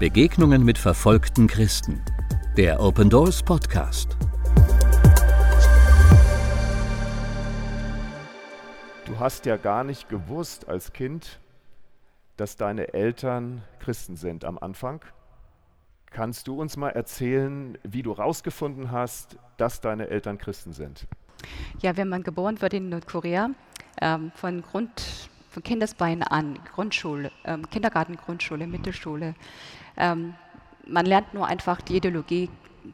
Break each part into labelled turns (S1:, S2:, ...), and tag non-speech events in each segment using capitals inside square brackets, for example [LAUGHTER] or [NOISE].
S1: Begegnungen mit verfolgten Christen. Der Open Doors Podcast.
S2: Du hast ja gar nicht gewusst als Kind, dass deine Eltern Christen sind am Anfang. Kannst du uns mal erzählen, wie du herausgefunden hast, dass deine Eltern Christen sind?
S3: Ja, wenn man geboren wird in Nordkorea, ähm, von Grund von Kindesbeinen an, Grundschule, ähm, Kindergarten, Grundschule, Mittelschule. Ähm, man lernt nur einfach die Ideologie,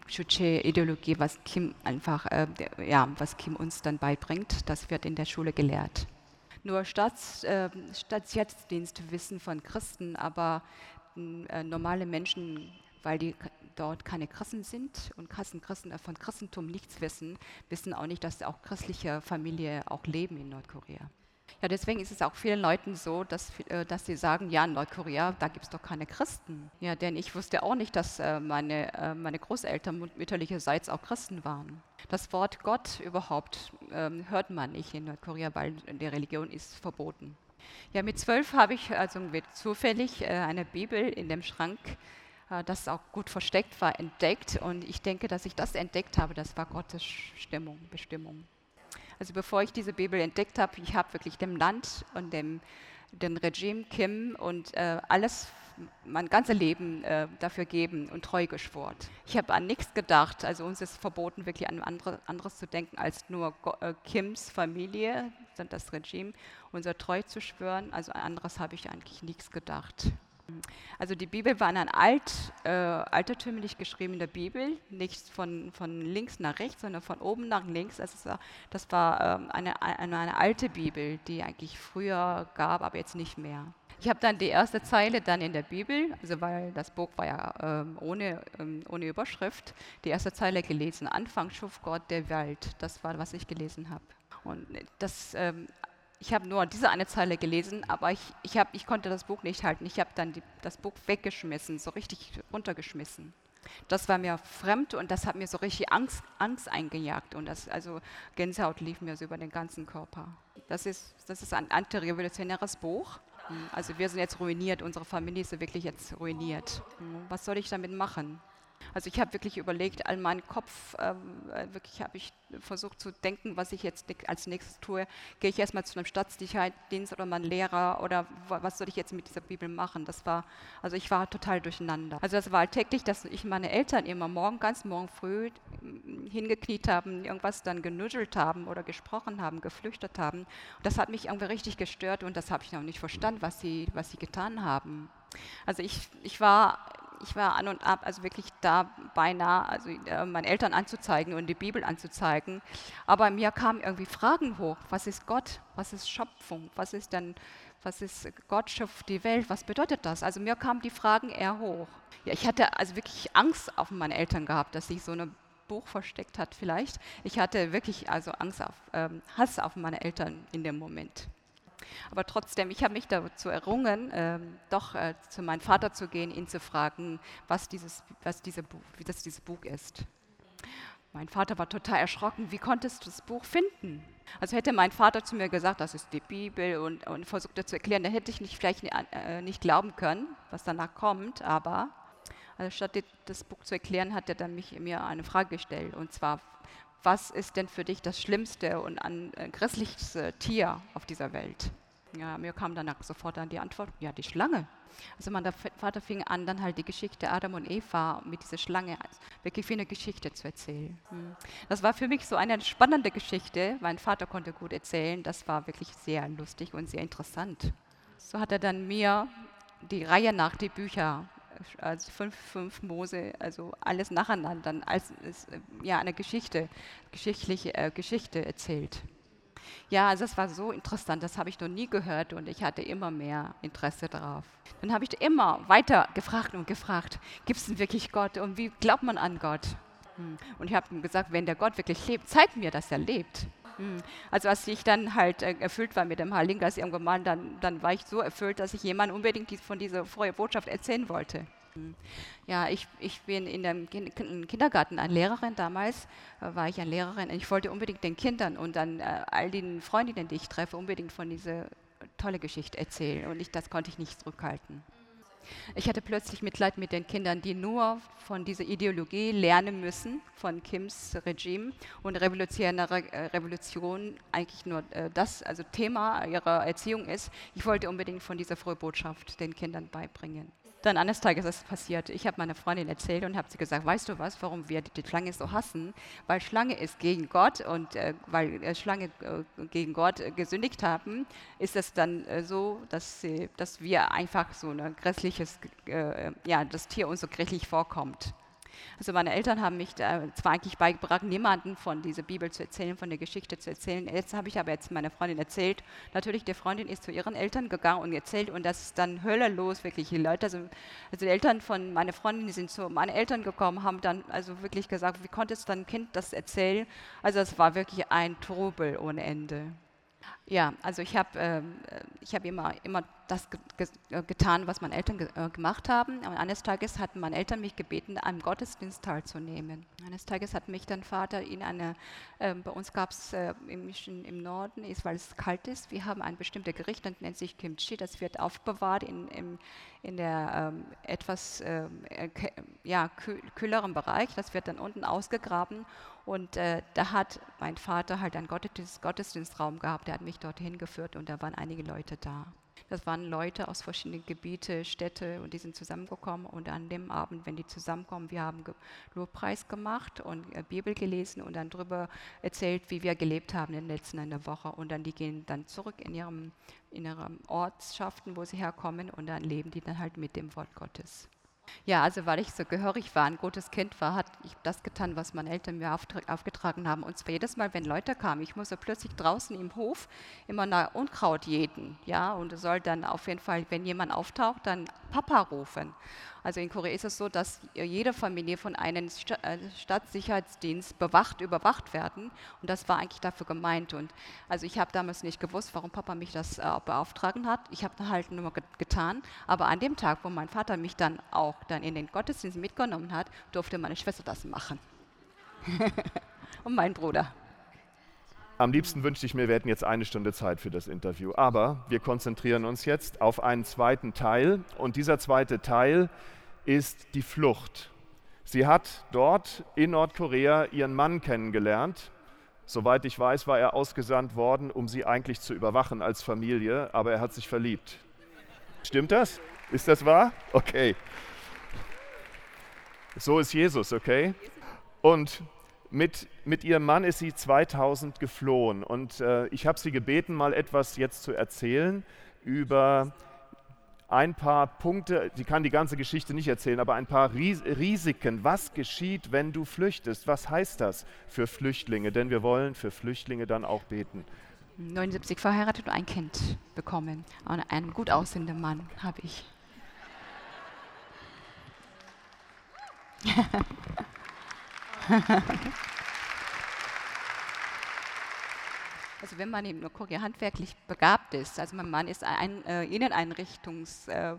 S3: Juche-Ideologie, was Kim einfach, äh, ja, was Kim uns dann beibringt, das wird in der Schule gelehrt. Nur Staats, äh, wissen von Christen, aber äh, normale Menschen, weil die dort keine Christen sind und Christen äh, von Christentum nichts wissen, wissen auch nicht, dass auch christliche Familien auch leben in Nordkorea. Ja, deswegen ist es auch vielen Leuten so, dass, äh, dass sie sagen, ja, in Nordkorea, da gibt es doch keine Christen. Ja, denn ich wusste auch nicht, dass äh, meine, äh, meine Großeltern mütterlicherseits auch Christen waren. Das Wort Gott überhaupt ähm, hört man nicht in Nordkorea, weil die Religion ist verboten. Ja, mit zwölf habe ich also zufällig eine Bibel in dem Schrank, das auch gut versteckt war, entdeckt. Und ich denke, dass ich das entdeckt habe, das war Gottes Stimmung, Bestimmung. Also bevor ich diese Bibel entdeckt habe, ich habe wirklich dem Land und dem, dem Regime Kim und äh, alles, mein ganzes Leben äh, dafür geben und treu geschworen. Ich habe an nichts gedacht, also uns ist verboten, wirklich an andere, anderes zu denken als nur äh, Kims Familie, das Regime, unser treu zu schwören. Also an anderes habe ich eigentlich nichts gedacht. Also die Bibel war in ein alt, äh, altertümlich geschriebener Bibel, nicht von, von links nach rechts, sondern von oben nach links. Also das war ähm, eine, eine, eine, alte Bibel, die eigentlich früher gab, aber jetzt nicht mehr. Ich habe dann die erste Zeile dann in der Bibel, also weil das Buch war ja ähm, ohne, ähm, ohne Überschrift, die erste Zeile gelesen. Anfang schuf Gott der Welt. Das war, was ich gelesen habe. Und das ähm, ich habe nur diese eine Zeile gelesen, aber ich, ich, hab, ich konnte das Buch nicht halten. Ich habe dann die, das Buch weggeschmissen, so richtig runtergeschmissen. Das war mir fremd und das hat mir so richtig Angst, Angst eingejagt. Und das, also Gänsehaut lief mir so über den ganzen Körper. Das ist, das ist ein antirevolutionäres Buch. Also wir sind jetzt ruiniert, unsere Familie ist wirklich jetzt ruiniert. Was soll ich damit machen? Also ich habe wirklich überlegt, all meinen Kopf, ähm, äh, wirklich habe ich versucht zu denken, was ich jetzt als nächstes tue. Gehe ich erstmal zu einem Staatssicherheitsdienst oder meinem Lehrer oder was soll ich jetzt mit dieser Bibel machen? Das war, also ich war total durcheinander. Also das war alltäglich, dass ich meine Eltern immer morgen, ganz morgen früh mm, hingekniet haben, irgendwas dann genuschelt haben oder gesprochen haben, geflüchtet haben. Das hat mich irgendwie richtig gestört und das habe ich noch nicht verstanden, was sie, was sie getan haben. Also ich, ich war ich war an und ab, also wirklich da beinahe, also äh, meinen Eltern anzuzeigen und die Bibel anzuzeigen. Aber mir kamen irgendwie Fragen hoch. Was ist Gott? Was ist Schöpfung? Was ist denn, was ist Gott schöpft die Welt? Was bedeutet das? Also mir kamen die Fragen eher hoch. Ja, ich hatte also wirklich Angst auf meine Eltern gehabt, dass sich so ein Buch versteckt hat vielleicht. Ich hatte wirklich also Angst auf, ähm, Hass auf meine Eltern in dem Moment. Aber trotzdem, ich habe mich dazu errungen, äh, doch äh, zu meinem Vater zu gehen, ihn zu fragen, was dieses, was diese wie das dieses Buch ist. Mein Vater war total erschrocken. Wie konntest du das Buch finden? Also hätte mein Vater zu mir gesagt, das ist die Bibel und, und versucht zu erklären, dann hätte ich nicht, vielleicht äh, nicht glauben können, was danach kommt. Aber also statt das Buch zu erklären, hat er dann mich, mir eine Frage gestellt. Und zwar, was ist denn für dich das schlimmste und an, äh, grässlichste Tier auf dieser Welt? Ja, mir kam dann sofort dann die Antwort, ja, die Schlange. Also mein Vater fing an, dann halt die Geschichte Adam und Eva mit dieser Schlange wirklich wie eine Geschichte zu erzählen. Hm. Das war für mich so eine spannende Geschichte. Mein Vater konnte gut erzählen. Das war wirklich sehr lustig und sehr interessant. So hat er dann mir die Reihe nach die Bücher, also fünf, fünf Mose, also alles nacheinander, als ja eine Geschichte, geschichtliche äh, Geschichte erzählt. Ja, also das war so interessant, das habe ich noch nie gehört und ich hatte immer mehr Interesse darauf. Dann habe ich immer weiter gefragt und gefragt, gibt es denn wirklich Gott und wie glaubt man an Gott? Hm. Und ich habe ihm gesagt, wenn der Gott wirklich lebt, zeig mir, dass er lebt. Hm. Also als ich dann halt äh, erfüllt war mit dem Halingas irgendwann mal, dann, dann war ich so erfüllt, dass ich jemand unbedingt von dieser frohen Botschaft erzählen wollte. Ja, ich, ich bin in dem Kindergarten eine Lehrerin damals, äh, war ich eine Lehrerin und ich wollte unbedingt den Kindern und dann äh, all den Freundinnen, die ich treffe, unbedingt von dieser tolle Geschichte erzählen und ich, das konnte ich nicht zurückhalten. Ich hatte plötzlich Mitleid mit den Kindern, die nur von dieser Ideologie lernen müssen, von Kims Regime und revolutionäre äh, Revolution eigentlich nur äh, das, also Thema ihrer Erziehung ist. Ich wollte unbedingt von dieser frohen Botschaft den Kindern beibringen. Dann eines Tages ist es passiert. Ich habe meiner Freundin erzählt und habe sie gesagt, weißt du was, warum wir die Schlange so hassen? Weil Schlange ist gegen Gott und äh, weil äh, Schlange äh, gegen Gott gesündigt haben, ist es dann äh, so, dass, sie, dass wir einfach so ein grässliches, äh, ja, das Tier uns so grässlich vorkommt. Also meine Eltern haben mich zwar eigentlich beigebracht, niemanden von dieser Bibel zu erzählen, von der Geschichte zu erzählen. Jetzt habe ich aber jetzt meiner Freundin erzählt. Natürlich, die Freundin ist zu ihren Eltern gegangen und erzählt und das ist dann höllerlos, wirklich. Die Leute, also, also die Eltern von meiner Freundin, die sind zu meinen Eltern gekommen, haben dann also wirklich gesagt, wie konnte es dein Kind das erzählen? Also es war wirklich ein Trubel ohne Ende. Ja, also ich habe ähm, äh, hab immer, immer das äh, getan, was meine Eltern äh, gemacht haben. Und eines Tages hatten meine Eltern mich gebeten, am Gottesdienst teilzunehmen. Eines Tages hat mich dann Vater in eine, äh, bei uns gab es äh, im, im, Norden, ist, weil es kalt ist, wir haben ein bestimmtes Gericht, das nennt sich Kimchi, das wird aufbewahrt in, in, in der ähm, etwas ähm, äh, ja, kühleren Bereich. Das wird dann unten ausgegraben und äh, da hat mein Vater halt einen Gottesdienst, Gottesdienstraum gehabt, der hat mich dorthin geführt und da waren einige Leute da. Das waren Leute aus verschiedenen Gebieten, Städte und die sind zusammengekommen und an dem Abend, wenn die zusammenkommen, wir haben Lobpreis gemacht und äh, Bibel gelesen und dann darüber erzählt, wie wir gelebt haben in den letzten einer Woche und dann die gehen dann zurück in ihrem in ihren Ortschaften, wo sie herkommen und dann leben die dann halt mit dem Wort Gottes. Ja, also weil ich so gehörig war, ein gutes Kind war, hat ich das getan, was meine Eltern mir aufgetragen haben. Und zwar jedes Mal, wenn Leute kamen, ich musste plötzlich draußen im Hof immer nach Unkraut jäten. Ja, und soll dann auf jeden Fall, wenn jemand auftaucht, dann Papa rufen. Also in Korea ist es so, dass jede Familie von einem äh, Stadtsicherheitsdienst bewacht, überwacht werden. Und das war eigentlich dafür gemeint. Und also ich habe damals nicht gewusst, warum Papa mich das äh, beauftragen hat. Ich habe halt nur getan. Aber an dem Tag, wo mein Vater mich dann auch dann in den Gottesdienst mitgenommen hat, durfte meine Schwester das machen. [LAUGHS] Und mein Bruder.
S2: Am liebsten wünschte ich mir, wir hätten jetzt eine Stunde Zeit für das Interview. Aber wir konzentrieren uns jetzt auf einen zweiten Teil. Und dieser zweite Teil ist die Flucht. Sie hat dort in Nordkorea ihren Mann kennengelernt. Soweit ich weiß, war er ausgesandt worden, um sie eigentlich zu überwachen als Familie, aber er hat sich verliebt. Stimmt das? Ist das wahr? Okay. So ist Jesus, okay? Und mit, mit ihrem Mann ist sie 2000 geflohen und äh, ich habe sie gebeten, mal etwas jetzt zu erzählen über ein paar Punkte, sie kann die ganze Geschichte nicht erzählen, aber ein paar Risiken. Was geschieht, wenn du flüchtest? Was heißt das für Flüchtlinge? Denn wir wollen für Flüchtlinge dann auch beten.
S3: 79 verheiratet und ein Kind bekommen. Und einen gut aussehenden Mann habe ich. [LAUGHS] Also wenn man in Nordkorea handwerklich begabt ist, also mein Mann ist ein äh, Inneneinrichtungs, äh,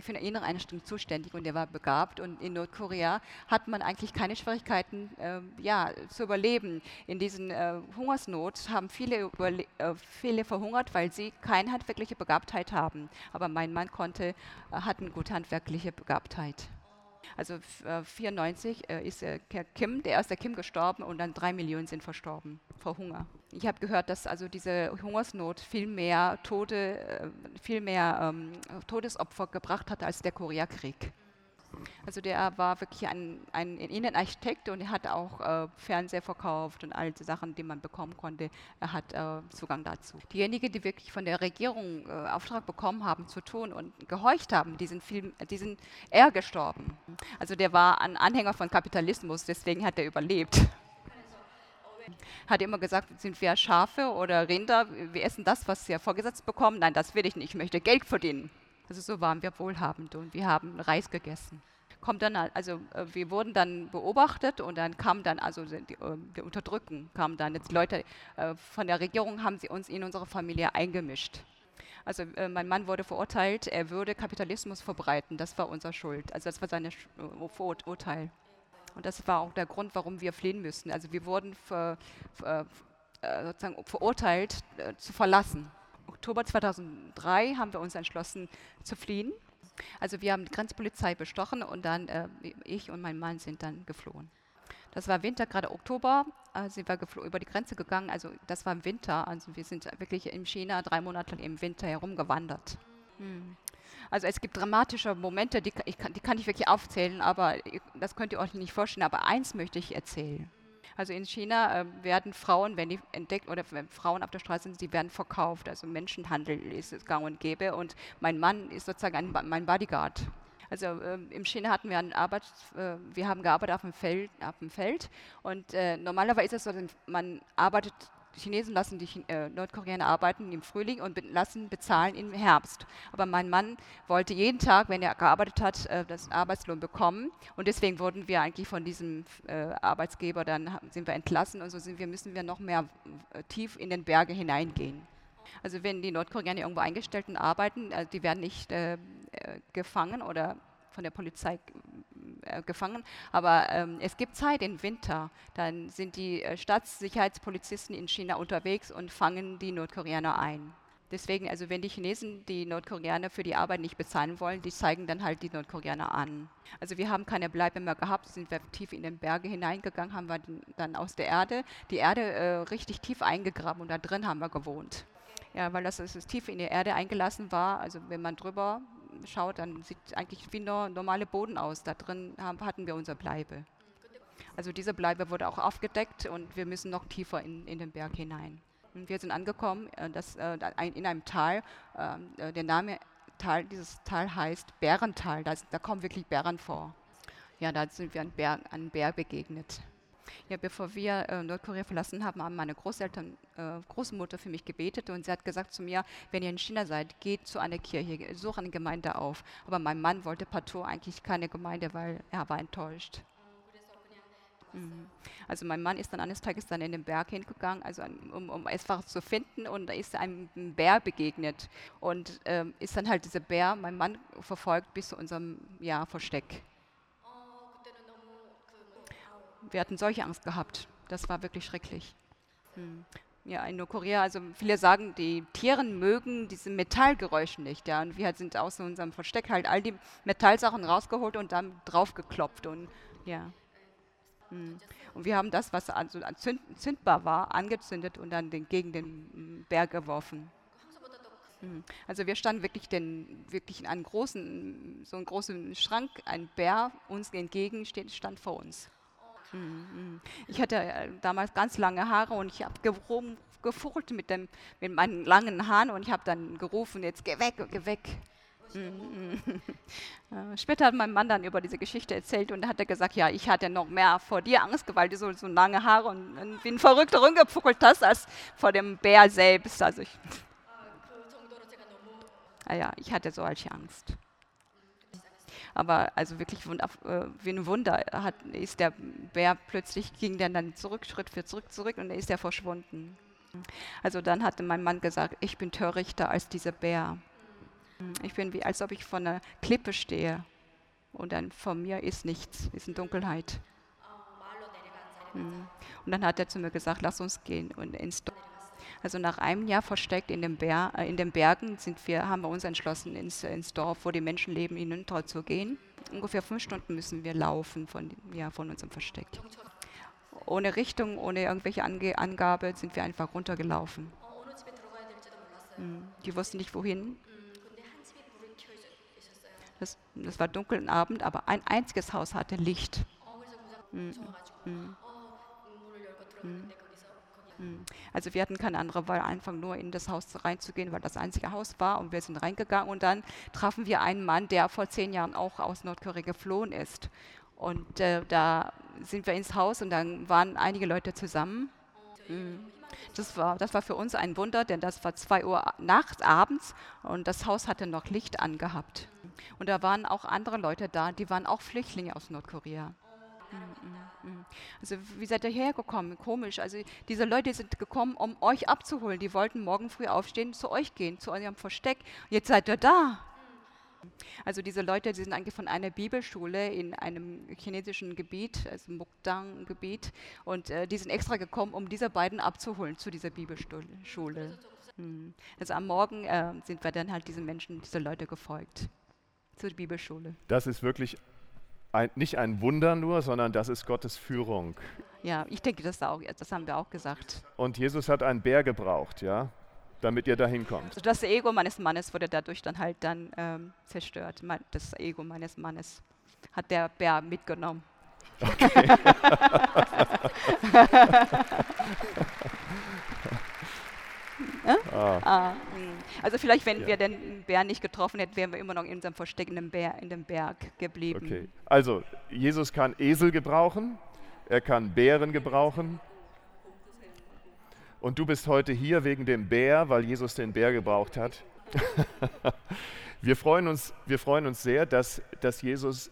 S3: für eine Inneneinrichtung zuständig und er war begabt und in Nordkorea hat man eigentlich keine Schwierigkeiten äh, ja, zu überleben. In diesen äh, Hungersnot haben viele, äh, viele verhungert, weil sie keine handwerkliche Begabtheit haben. Aber mein Mann konnte, äh, hat eine gute handwerkliche Begabtheit. Also 1994 äh, ist äh, Kim, der erste Kim gestorben und dann drei Millionen sind verstorben vor Hunger. Ich habe gehört, dass also diese Hungersnot viel mehr Tote, äh, viel mehr ähm, Todesopfer gebracht hat als der Koreakrieg. Also der war wirklich ein, ein Innenarchitekt und er hat auch äh, Fernseher verkauft und all die Sachen, die man bekommen konnte. Er hat äh, Zugang dazu. Diejenigen, die wirklich von der Regierung äh, Auftrag bekommen haben zu tun und gehorcht haben, die sind, viel, die sind eher gestorben. Also der war ein Anhänger von Kapitalismus, deswegen hat er überlebt hat immer gesagt, sind wir Schafe oder Rinder, wir essen das, was wir vorgesetzt bekommen. Nein, das will ich nicht, ich möchte Geld verdienen. Also so waren wir wohlhabend und wir haben Reis gegessen. Kommt dann, also äh, wir wurden dann beobachtet und dann kam dann, also die, die Unterdrücken kamen dann. Jetzt Leute äh, von der Regierung haben sie uns in unsere Familie eingemischt. Also äh, mein Mann wurde verurteilt, er würde Kapitalismus verbreiten. Das war unser Schuld. Also das war sein Vorurteil. Und das war auch der Grund, warum wir fliehen müssen. Also wir wurden ver, ver, sozusagen verurteilt zu verlassen. Oktober 2003 haben wir uns entschlossen zu fliehen. Also wir haben die Grenzpolizei bestochen und dann äh, ich und mein Mann sind dann geflohen. Das war Winter, gerade Oktober, äh, sind wir über die Grenze gegangen. Also das war im Winter. Also wir sind wirklich in China drei Monate im Winter herumgewandert. Hm. Also es gibt dramatische Momente, die, kann, die kann ich wirklich aufzählen, aber das könnt ihr euch nicht vorstellen. Aber eins möchte ich erzählen. Also in China äh, werden Frauen, wenn die entdeckt oder wenn Frauen auf der Straße sind, sie werden verkauft. Also Menschenhandel ist es gang und gäbe. Und mein Mann ist sozusagen ein, mein Bodyguard. Also äh, im China hatten wir eine Arbeit, äh, wir haben gearbeitet auf dem Feld, auf dem Feld und äh, normalerweise ist es so, man arbeitet die Chinesen lassen die äh, Nordkoreaner arbeiten im Frühling und lassen bezahlen im Herbst. Aber mein Mann wollte jeden Tag, wenn er gearbeitet hat, äh, das Arbeitslohn bekommen. Und deswegen wurden wir eigentlich von diesem äh, Arbeitsgeber, dann sind wir entlassen und so sind wir, müssen wir noch mehr äh, tief in den Berge hineingehen. Also wenn die Nordkoreaner irgendwo eingestellt und arbeiten, also die werden nicht äh, gefangen oder von der Polizei äh, gefangen. Aber ähm, es gibt Zeit im Winter. Dann sind die äh, Staatssicherheitspolizisten in China unterwegs und fangen die Nordkoreaner ein. Deswegen, also wenn die Chinesen die Nordkoreaner für die Arbeit nicht bezahlen wollen, die zeigen dann halt die Nordkoreaner an. Also wir haben keine Bleibe mehr gehabt, sind wir tief in den Berge hineingegangen, haben wir dann aus der Erde, die Erde äh, richtig tief eingegraben und da drin haben wir gewohnt. Ja, weil das, das tief in die Erde eingelassen war, also wenn man drüber schaut, dann sieht eigentlich wie ein normale Boden aus. Da drin haben, hatten wir unser Bleibe. Also diese Bleibe wurde auch aufgedeckt und wir müssen noch tiefer in, in den Berg hinein. Und wir sind angekommen äh, das, äh, in einem Tal. Ähm, äh, der Name Tal, dieses Tal heißt Bärental. Da, da kommen wirklich Bären vor. Ja, da sind wir einem Bär, einem Bär begegnet. Ja, bevor wir äh, Nordkorea verlassen haben, haben meine Großeltern, äh, Großmutter für mich gebetet und sie hat gesagt zu mir, wenn ihr in China seid, geht zu einer Kirche, sucht eine Gemeinde auf. Aber mein Mann wollte partout eigentlich keine Gemeinde, weil er war enttäuscht. Mhm. Also mein Mann ist dann eines Tages dann in den Berg hingegangen, also um, um etwas zu finden und da ist einem Bär begegnet und ähm, ist dann halt dieser Bär, mein Mann verfolgt bis zu unserem ja, Versteck wir hatten solche Angst gehabt. Das war wirklich schrecklich. Hm. Ja, in Nordkorea, also viele sagen, die Tiere mögen diese Metallgeräusche nicht. Ja, und wir sind aus unserem Versteck halt all die Metallsachen rausgeholt und dann draufgeklopft. Und ja. Hm. Und wir haben das, was also zündbar war, angezündet und dann den, gegen den Berg geworfen. Hm. Also wir standen wirklich, den, wirklich in einem großen, so einem großen Schrank, ein Bär uns entgegen stand vor uns. Mhm. Ich hatte äh, damals ganz lange Haare und ich habe gefuchtelt mit, mit meinen langen Haaren und ich habe dann gerufen, jetzt geh weg, geh weg. Mhm. [LAUGHS] Später hat mein Mann dann über diese Geschichte erzählt und hat er gesagt, ja, ich hatte noch mehr vor dir Angst, weil du so, so lange Haare und, und wie ein Verrückter rumgefuchtelt hast, als vor dem Bär selbst. Also ich, ah ja, ich hatte solche Angst. Aber also wirklich äh, wie ein Wunder hat, ist der Bär plötzlich, ging der dann zurück, Schritt für zurück, zurück und dann ist er verschwunden. Also dann hatte mein Mann gesagt, ich bin törichter als dieser Bär. Ich bin wie, als ob ich vor einer Klippe stehe und dann vor mir ist nichts, ist in Dunkelheit. Hm. Und dann hat er zu mir gesagt, lass uns gehen und ins Dorf. Also nach einem Jahr versteckt in, dem Ber äh, in den Bergen sind wir, haben wir uns entschlossen, ins, ins Dorf, wo die Menschen leben, hinunter zu gehen. Ungefähr fünf Stunden müssen wir laufen von, ja, von unserem Versteck. Ohne Richtung, ohne irgendwelche Ange Angabe sind wir einfach runtergelaufen. Hm. Die wussten nicht wohin. Das, das war dunkel am Abend, aber ein einziges Haus hatte Licht. Hm. Hm. hm. Hm. Also wir hatten keine andere Wahl, einfach nur in das Haus reinzugehen, weil das einzige Haus war und wir sind reingegangen und dann trafen wir einen Mann, der vor zehn Jahren auch aus Nordkorea geflohen ist. Und äh, da sind wir ins Haus und dann waren einige Leute zusammen. Mhm. Das war, das war für uns ein Wunder, denn das war zwei Uhr nachts, abends und das Haus hatte noch Licht angehabt. Und da waren auch andere Leute da, die waren auch Flüchtlinge aus Nordkorea. Mm, mm, mm. Also wie seid ihr hergekommen? Komisch. Also diese Leute sind gekommen, um euch abzuholen. Die wollten morgen früh aufstehen, zu euch gehen, zu eurem Versteck. Jetzt seid ihr da. Also diese Leute, die sind eigentlich von einer Bibelschule in einem chinesischen Gebiet, also Mukdang-Gebiet, und äh, die sind extra gekommen, um diese beiden abzuholen zu dieser Bibelschule. Also am Morgen äh, sind wir dann halt diesen Menschen, diese Leute gefolgt. zur Bibelschule.
S2: Das ist wirklich ein, nicht ein Wunder nur, sondern das ist Gottes Führung.
S3: Ja, ich denke, das, auch, das haben wir auch gesagt.
S2: Und Jesus hat einen Bär gebraucht, ja, damit ihr dahin kommt.
S3: Also das Ego meines Mannes wurde dadurch dann halt dann ähm, zerstört. Das Ego meines Mannes hat der Bär mitgenommen. Okay. [LAUGHS] [LAUGHS] ah. Ah, also vielleicht, wenn ja. wir den Bär nicht getroffen hätten, wären wir immer noch in unserem Versteck in dem, Bär, in dem Berg geblieben.
S2: Okay. Also Jesus kann Esel gebrauchen, er kann Bären gebrauchen. Und du bist heute hier wegen dem Bär, weil Jesus den Bär gebraucht hat. [LAUGHS] wir, freuen uns, wir freuen uns sehr, dass, dass Jesus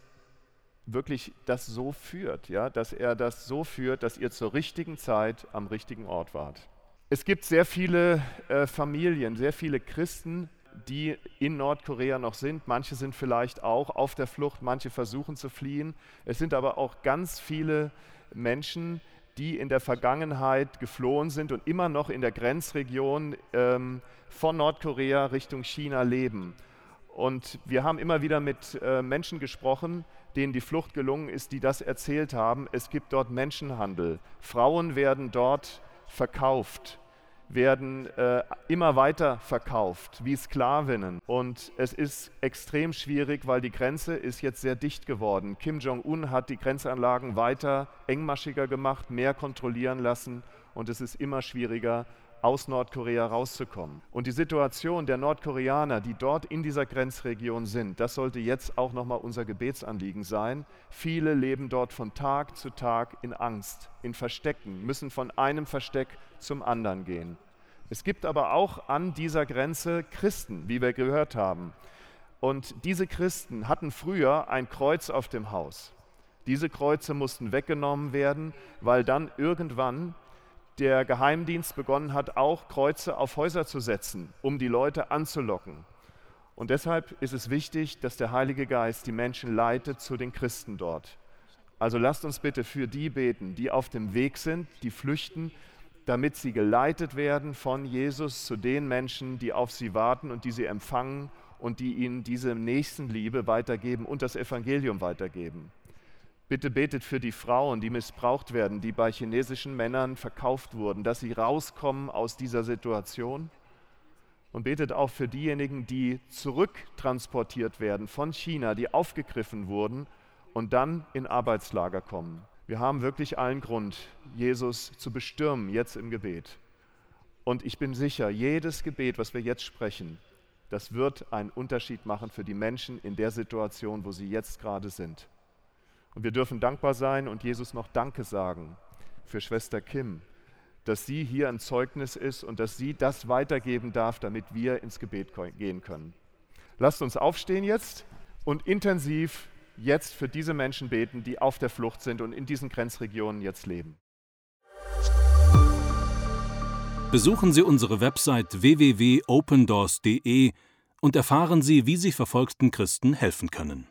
S2: wirklich das so führt, ja, dass er das so führt, dass ihr zur richtigen Zeit am richtigen Ort wart. Es gibt sehr viele äh, Familien, sehr viele Christen, die in Nordkorea noch sind. Manche sind vielleicht auch auf der Flucht, manche versuchen zu fliehen. Es sind aber auch ganz viele Menschen, die in der Vergangenheit geflohen sind und immer noch in der Grenzregion ähm, von Nordkorea Richtung China leben. Und wir haben immer wieder mit äh, Menschen gesprochen, denen die Flucht gelungen ist, die das erzählt haben. Es gibt dort Menschenhandel. Frauen werden dort verkauft, werden äh, immer weiter verkauft wie Sklavinnen. Und es ist extrem schwierig, weil die Grenze ist jetzt sehr dicht geworden. Kim Jong-un hat die Grenzanlagen weiter engmaschiger gemacht, mehr kontrollieren lassen und es ist immer schwieriger, aus Nordkorea rauszukommen. Und die Situation der Nordkoreaner, die dort in dieser Grenzregion sind, das sollte jetzt auch nochmal unser Gebetsanliegen sein. Viele leben dort von Tag zu Tag in Angst, in Verstecken, müssen von einem Versteck zum anderen gehen. Es gibt aber auch an dieser Grenze Christen, wie wir gehört haben. Und diese Christen hatten früher ein Kreuz auf dem Haus. Diese Kreuze mussten weggenommen werden, weil dann irgendwann der Geheimdienst begonnen hat, auch Kreuze auf Häuser zu setzen, um die Leute anzulocken. Und deshalb ist es wichtig, dass der Heilige Geist die Menschen leitet zu den Christen dort. Also lasst uns bitte für die beten, die auf dem Weg sind, die flüchten, damit sie geleitet werden von Jesus zu den Menschen, die auf sie warten und die sie empfangen und die ihnen diese Nächstenliebe weitergeben und das Evangelium weitergeben. Bitte betet für die Frauen, die missbraucht werden, die bei chinesischen Männern verkauft wurden, dass sie rauskommen aus dieser Situation. Und betet auch für diejenigen, die zurücktransportiert werden von China, die aufgegriffen wurden und dann in Arbeitslager kommen. Wir haben wirklich allen Grund, Jesus zu bestürmen, jetzt im Gebet. Und ich bin sicher, jedes Gebet, was wir jetzt sprechen, das wird einen Unterschied machen für die Menschen in der Situation, wo sie jetzt gerade sind. Und wir dürfen dankbar sein und Jesus noch Danke sagen für Schwester Kim, dass sie hier ein Zeugnis ist und dass sie das weitergeben darf, damit wir ins Gebet gehen können. Lasst uns aufstehen jetzt und intensiv jetzt für diese Menschen beten, die auf der Flucht sind und in diesen Grenzregionen jetzt leben.
S1: Besuchen Sie unsere Website www.opendoors.de und erfahren Sie, wie Sie verfolgten Christen helfen können.